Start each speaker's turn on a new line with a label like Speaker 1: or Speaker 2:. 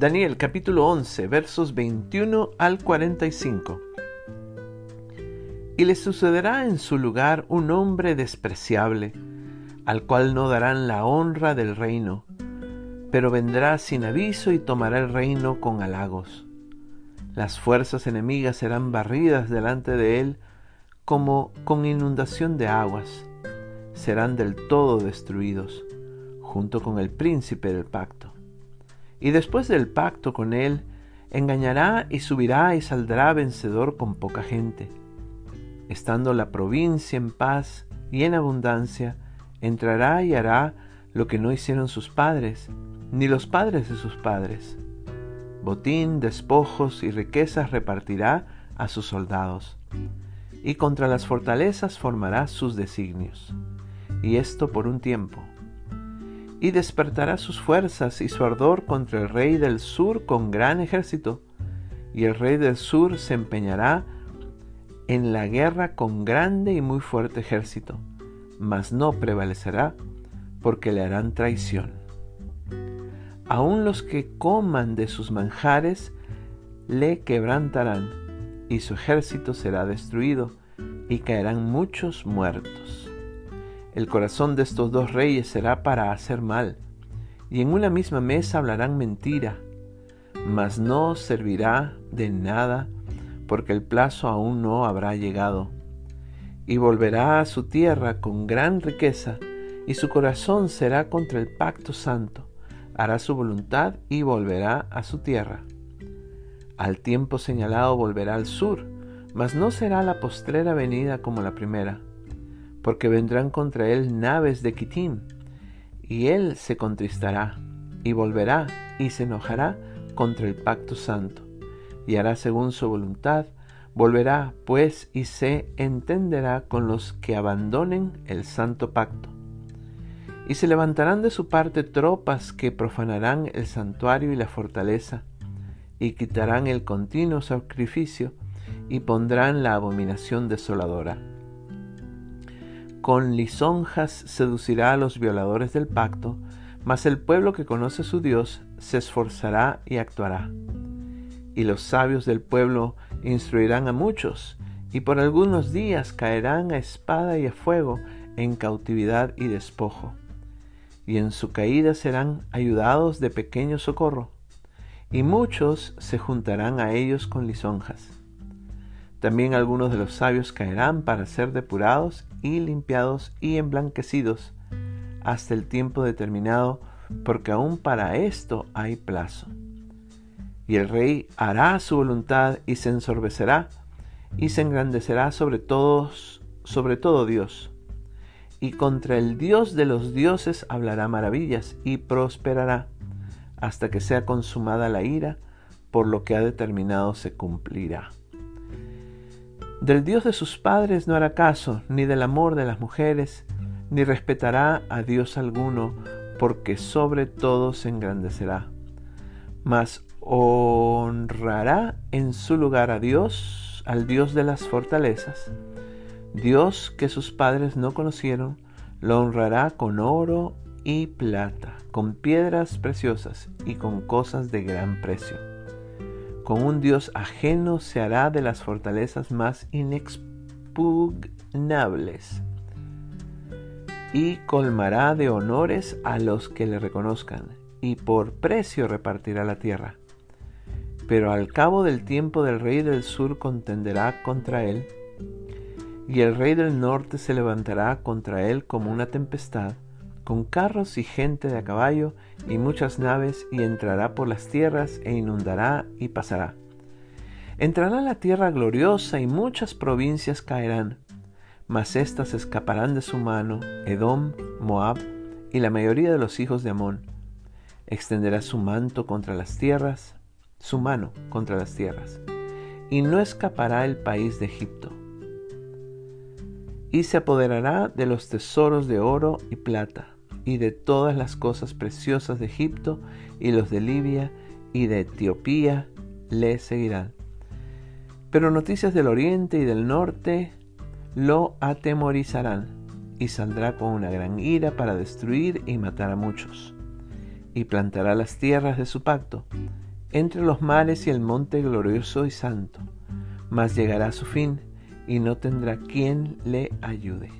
Speaker 1: Daniel capítulo 11 versos 21 al 45. Y le sucederá en su lugar un hombre despreciable, al cual no darán la honra del reino, pero vendrá sin aviso y tomará el reino con halagos. Las fuerzas enemigas serán barridas delante de él como con inundación de aguas, serán del todo destruidos, junto con el príncipe del pacto y después del pacto con él, engañará y subirá y saldrá vencedor con poca gente. Estando la provincia en paz y en abundancia, entrará y hará lo que no hicieron sus padres, ni los padres de sus padres. Botín, despojos y riquezas repartirá a sus soldados, y contra las fortalezas formará sus designios, y esto por un tiempo y despertará sus fuerzas y su ardor contra el rey del sur con gran ejército, y el rey del sur se empeñará en la guerra con grande y muy fuerte ejército, mas no prevalecerá, porque le harán traición. Aun los que coman de sus manjares le quebrantarán, y su ejército será destruido, y caerán muchos muertos. El corazón de estos dos reyes será para hacer mal, y en una misma mesa hablarán mentira, mas no servirá de nada, porque el plazo aún no habrá llegado. Y volverá a su tierra con gran riqueza, y su corazón será contra el pacto santo, hará su voluntad y volverá a su tierra. Al tiempo señalado volverá al sur, mas no será la postrera venida como la primera porque vendrán contra él naves de Kitim, y él se contristará, y volverá, y se enojará contra el pacto santo, y hará según su voluntad, volverá pues y se entenderá con los que abandonen el santo pacto. Y se levantarán de su parte tropas que profanarán el santuario y la fortaleza, y quitarán el continuo sacrificio, y pondrán la abominación desoladora con lisonjas seducirá a los violadores del pacto, mas el pueblo que conoce su Dios se esforzará y actuará. Y los sabios del pueblo instruirán a muchos, y por algunos días caerán a espada y a fuego en cautividad y despojo. Y en su caída serán ayudados de pequeño socorro, y muchos se juntarán a ellos con lisonjas. También algunos de los sabios caerán para ser depurados y limpiados y emblanquecidos hasta el tiempo determinado, porque aún para esto hay plazo. Y el rey hará su voluntad y se ensorbecerá y se engrandecerá sobre todos, sobre todo Dios. Y contra el Dios de los dioses hablará maravillas y prosperará hasta que sea consumada la ira, por lo que ha determinado se cumplirá. Del Dios de sus padres no hará caso, ni del amor de las mujeres, ni respetará a Dios alguno, porque sobre todo se engrandecerá. Mas honrará en su lugar a Dios, al Dios de las fortalezas. Dios que sus padres no conocieron, lo honrará con oro y plata, con piedras preciosas y con cosas de gran precio con un Dios ajeno se hará de las fortalezas más inexpugnables y colmará de honores a los que le reconozcan, y por precio repartirá la tierra. Pero al cabo del tiempo del rey del sur contenderá contra él, y el rey del norte se levantará contra él como una tempestad, con carros y gente de a caballo y muchas naves, y entrará por las tierras e inundará y pasará. Entrará la tierra gloriosa y muchas provincias caerán, mas éstas escaparán de su mano, Edom, Moab y la mayoría de los hijos de Amón. Extenderá su manto contra las tierras, su mano contra las tierras, y no escapará el país de Egipto. Y se apoderará de los tesoros de oro y plata, y de todas las cosas preciosas de Egipto, y los de Libia y de Etiopía le seguirán. Pero noticias del oriente y del norte lo atemorizarán y saldrá con una gran ira para destruir y matar a muchos. Y plantará las tierras de su pacto entre los mares y el monte glorioso y santo, mas llegará a su fin y no tendrá quien le ayude.